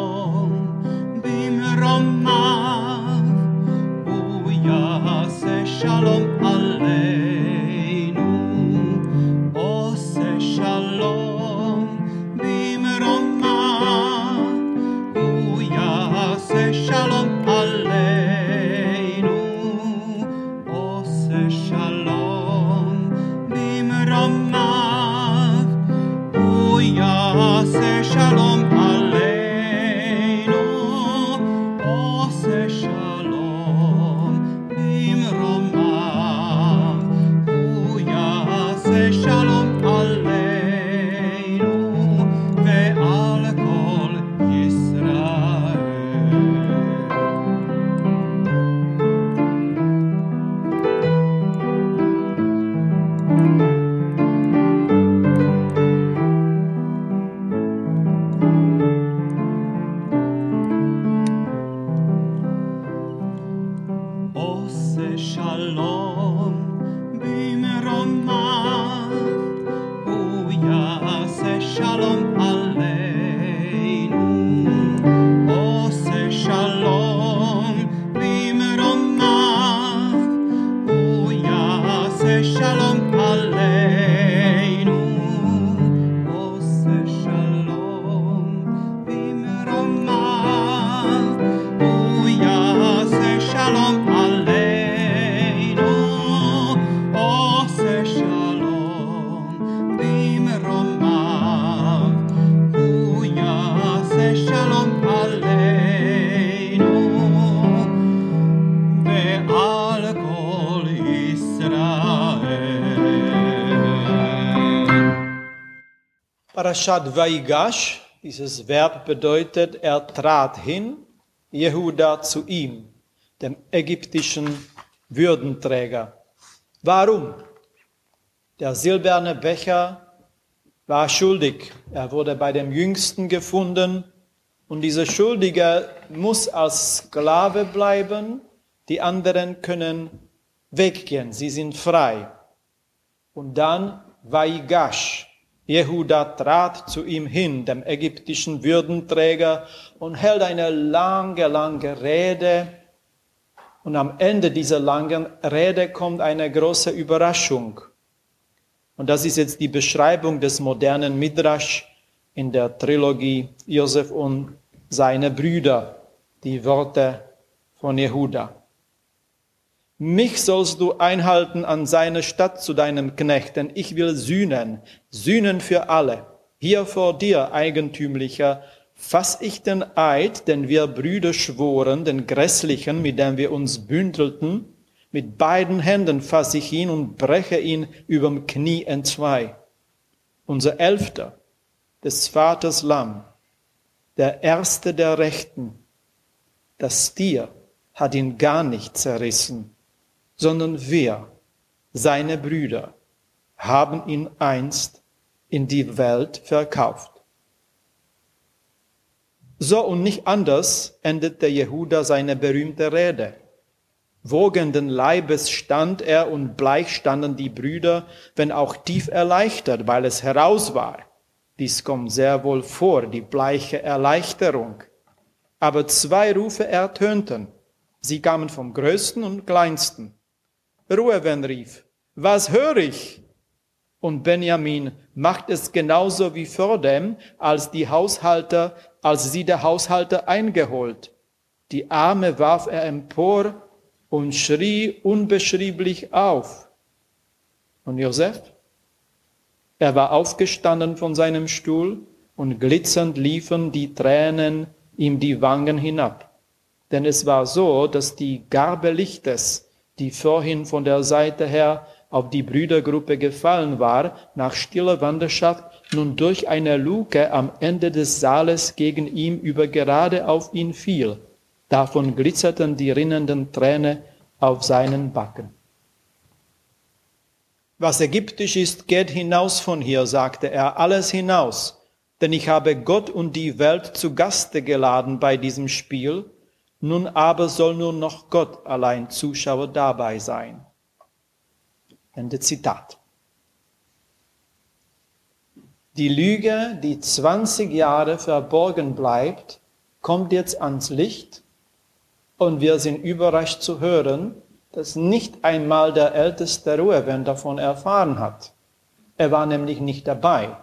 Lord. shallow. Parashat Vaigash, dieses Verb bedeutet, er trat hin, Jehuda zu ihm, dem ägyptischen Würdenträger. Warum? Der silberne Becher war schuldig. Er wurde bei dem Jüngsten gefunden und dieser Schuldige muss als Sklave bleiben. Die anderen können weggehen. Sie sind frei. Und dann Vaigash. Jehuda trat zu ihm hin, dem ägyptischen Würdenträger, und hält eine lange, lange Rede. Und am Ende dieser langen Rede kommt eine große Überraschung. Und das ist jetzt die Beschreibung des modernen Midrash in der Trilogie Josef und seine Brüder, die Worte von Jehuda. Mich sollst du einhalten an seine Stadt zu deinem Knecht, denn ich will sühnen, sühnen für alle. Hier vor dir, Eigentümlicher, fass ich den Eid, den wir Brüder schworen, den Grässlichen, mit dem wir uns bündelten, mit beiden Händen fasse ich ihn und breche ihn überm Knie entzwei. Unser Elfter, des Vaters Lamm, der Erste der Rechten, das Tier hat ihn gar nicht zerrissen, sondern wir, seine Brüder, haben ihn einst in die Welt verkauft. So und nicht anders endete Jehuda seine berühmte Rede. Wogenden Leibes stand er und bleich standen die Brüder, wenn auch tief erleichtert, weil es heraus war. Dies kommt sehr wohl vor, die bleiche Erleichterung. Aber zwei Rufe ertönten. Sie kamen vom Größten und Kleinsten. Rueven rief, was höre ich? Und Benjamin macht es genauso wie vordem, als die Haushalter, als sie der Haushalter eingeholt. Die Arme warf er empor und schrie unbeschrieblich auf. Und Josef? Er war aufgestanden von seinem Stuhl und glitzernd liefen die Tränen ihm die Wangen hinab. Denn es war so, dass die Garbe Lichtes, die vorhin von der Seite her auf die Brüdergruppe gefallen war, nach stiller Wanderschaft nun durch eine Luke am Ende des Saales gegen ihm über gerade auf ihn fiel. Davon glitzerten die rinnenden Tränen auf seinen Backen. Was ägyptisch ist, geht hinaus von hier, sagte er, alles hinaus, denn ich habe Gott und die Welt zu Gaste geladen bei diesem Spiel, nun aber soll nur noch Gott allein Zuschauer dabei sein. Ende Zitat. Die Lüge, die 20 Jahre verborgen bleibt, kommt jetzt ans Licht und wir sind überrascht zu hören, dass nicht einmal der älteste Ruhewen davon erfahren hat. Er war nämlich nicht dabei,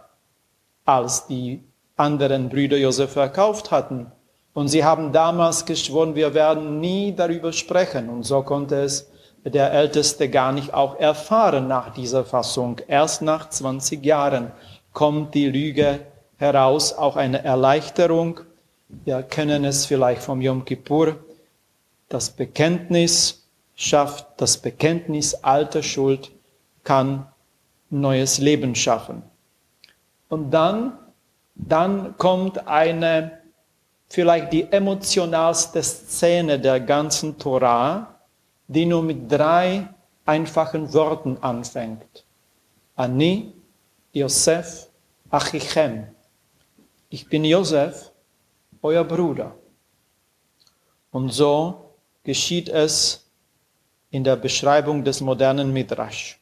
als die anderen Brüder Josef verkauft hatten. Und sie haben damals geschworen, wir werden nie darüber sprechen. Und so konnte es der Älteste gar nicht auch erfahren nach dieser Fassung. Erst nach 20 Jahren kommt die Lüge heraus, auch eine Erleichterung. Wir kennen es vielleicht vom Yom Kippur. Das Bekenntnis schafft, das Bekenntnis alter Schuld kann neues Leben schaffen. Und dann, dann kommt eine, vielleicht die emotionalste Szene der ganzen Torah, die nur mit drei einfachen Worten anfängt. Ani, Josef, Achichem. Ich bin Josef, euer Bruder. Und so geschieht es in der Beschreibung des modernen Midrash.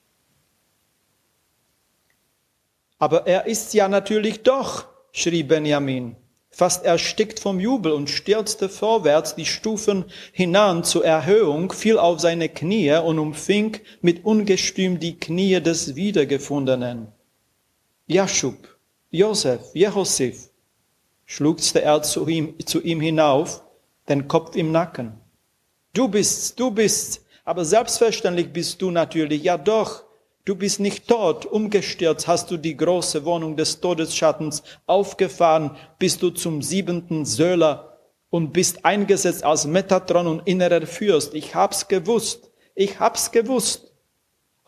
Aber er ist ja natürlich doch, schrie Benjamin, fast erstickt vom Jubel und stürzte vorwärts die Stufen hinan zur Erhöhung, fiel auf seine Knie und umfing mit Ungestüm die Knie des Wiedergefundenen. Jaschub, Josef, Jehosif, schluchzte er zu ihm, zu ihm hinauf, den Kopf im Nacken. Du bist's, du bist's, aber selbstverständlich bist du natürlich, ja doch, Du bist nicht tot, umgestürzt hast du die große Wohnung des Todesschattens aufgefahren, bist du zum siebenten Söhler und bist eingesetzt als Metatron und innerer Fürst. Ich hab's gewusst, ich hab's gewusst.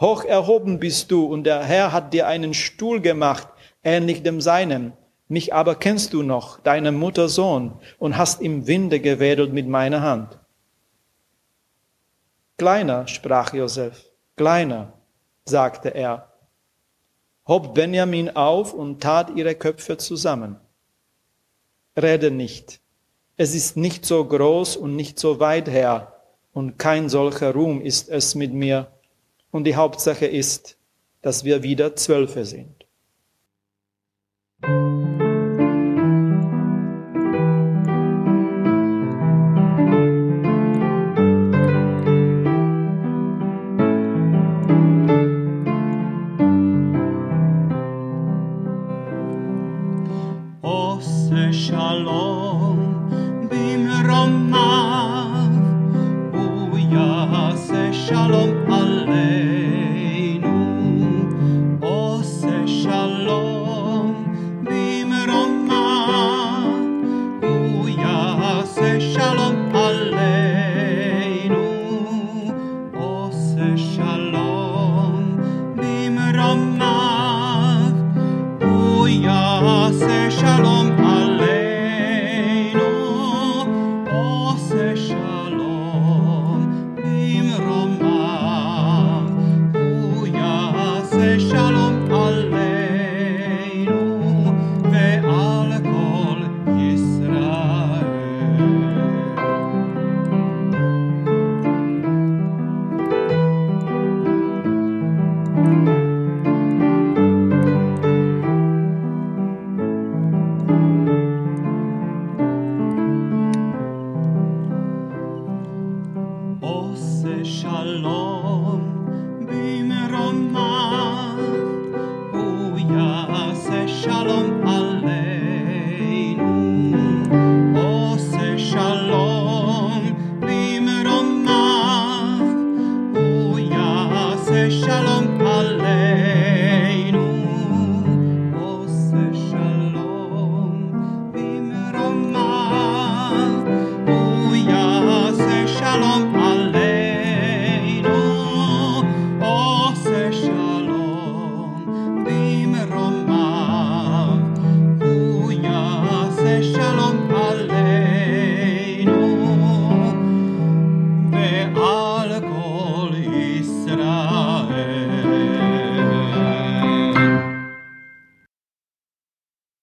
Hoch erhoben bist du und der Herr hat dir einen Stuhl gemacht, ähnlich dem seinen. Mich aber kennst du noch, deine Mutter Sohn, und hast im Winde gewedelt mit meiner Hand. Kleiner, sprach Josef, kleiner, sagte er, hob Benjamin auf und tat ihre Köpfe zusammen. Rede nicht, es ist nicht so groß und nicht so weit her, und kein solcher Ruhm ist es mit mir, und die Hauptsache ist, dass wir wieder Zwölfe sind.